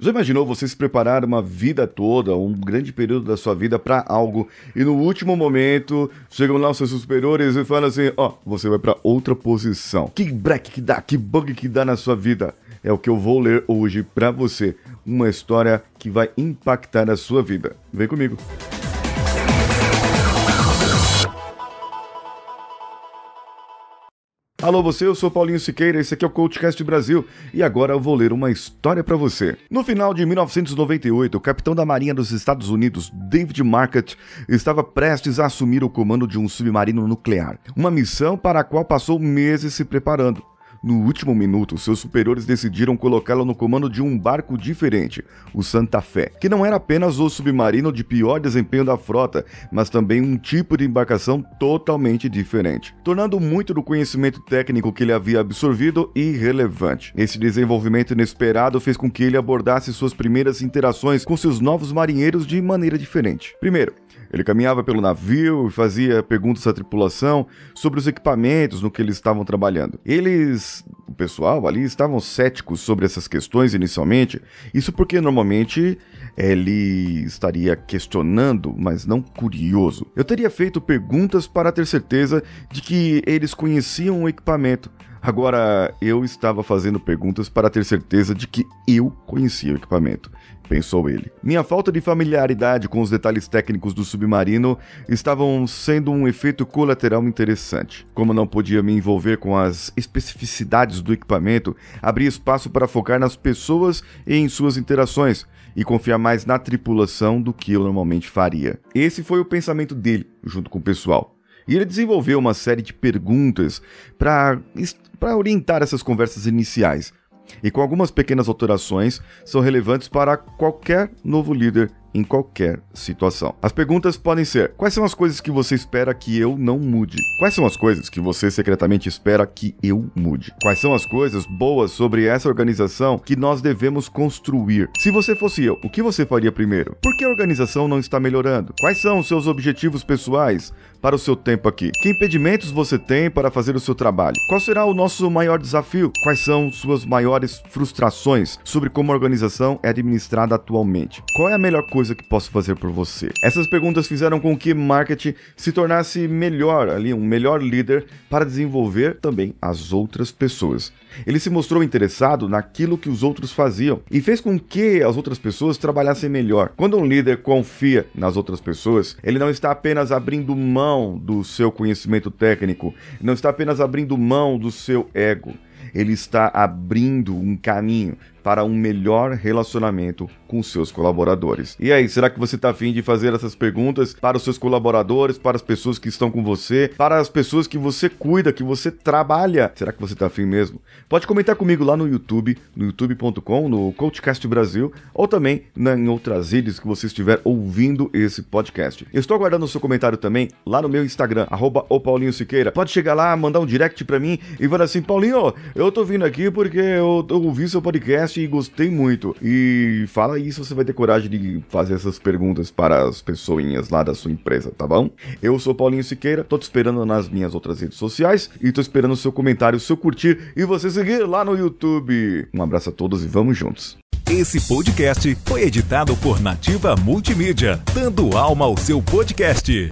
Já imaginou você se preparar uma vida toda, um grande período da sua vida para algo e no último momento chegam lá os seus superiores e falam assim: ó, oh, você vai para outra posição. Que break que dá, que bug que dá na sua vida. É o que eu vou ler hoje para você, uma história que vai impactar a sua vida. Vem comigo. Alô você, eu sou Paulinho Siqueira, esse aqui é o Coachcast Brasil e agora eu vou ler uma história para você. No final de 1998, o capitão da Marinha dos Estados Unidos, David Market, estava prestes a assumir o comando de um submarino nuclear, uma missão para a qual passou meses se preparando. No último minuto, seus superiores decidiram colocá-lo no comando de um barco diferente, o Santa Fé, que não era apenas o submarino de pior desempenho da frota, mas também um tipo de embarcação totalmente diferente, tornando muito do conhecimento técnico que ele havia absorvido irrelevante. Esse desenvolvimento inesperado fez com que ele abordasse suas primeiras interações com seus novos marinheiros de maneira diferente. Primeiro, ele caminhava pelo navio e fazia perguntas à tripulação sobre os equipamentos no que eles estavam trabalhando. Eles, o pessoal ali, estavam céticos sobre essas questões inicialmente, isso porque normalmente ele estaria questionando, mas não curioso. Eu teria feito perguntas para ter certeza de que eles conheciam o equipamento. Agora eu estava fazendo perguntas para ter certeza de que eu conhecia o equipamento pensou ele. Minha falta de familiaridade com os detalhes técnicos do submarino estavam sendo um efeito colateral interessante. Como não podia me envolver com as especificidades do equipamento, abri espaço para focar nas pessoas e em suas interações e confiar mais na tripulação do que eu normalmente faria. Esse foi o pensamento dele, junto com o pessoal. E ele desenvolveu uma série de perguntas para orientar essas conversas iniciais, e com algumas pequenas alterações, são relevantes para qualquer novo líder em qualquer situação. As perguntas podem ser: quais são as coisas que você espera que eu não mude? Quais são as coisas que você secretamente espera que eu mude? Quais são as coisas boas sobre essa organização que nós devemos construir? Se você fosse eu, o que você faria primeiro? Por que a organização não está melhorando? Quais são os seus objetivos pessoais para o seu tempo aqui? Que impedimentos você tem para fazer o seu trabalho? Qual será o nosso maior desafio? Quais são suas maiores frustrações sobre como a organização é administrada atualmente? Qual é a melhor coisa coisa que posso fazer por você? Essas perguntas fizeram com que marketing se tornasse melhor ali, um melhor líder para desenvolver também as outras pessoas. Ele se mostrou interessado naquilo que os outros faziam e fez com que as outras pessoas trabalhassem melhor. Quando um líder confia nas outras pessoas, ele não está apenas abrindo mão do seu conhecimento técnico, não está apenas abrindo mão do seu ego ele está abrindo um caminho para um melhor relacionamento com seus colaboradores. E aí, será que você está afim de fazer essas perguntas para os seus colaboradores, para as pessoas que estão com você, para as pessoas que você cuida, que você trabalha? Será que você está afim mesmo? Pode comentar comigo lá no YouTube, no youtube.com, no Coachcast Brasil, ou também em outras redes que você estiver ouvindo esse podcast. Eu estou aguardando o seu comentário também lá no meu Instagram, arroba. Pode chegar lá, mandar um direct para mim e falar assim, Paulinho, eu tô vindo aqui porque eu, ouvi seu podcast e gostei muito. E fala aí se você vai ter coragem de fazer essas perguntas para as pessoinhas lá da sua empresa, tá bom? Eu sou Paulinho Siqueira, tô te esperando nas minhas outras redes sociais e tô esperando o seu comentário, o seu curtir e você seguir lá no YouTube. Um abraço a todos e vamos juntos. Esse podcast foi editado por Nativa Multimídia, dando alma ao seu podcast.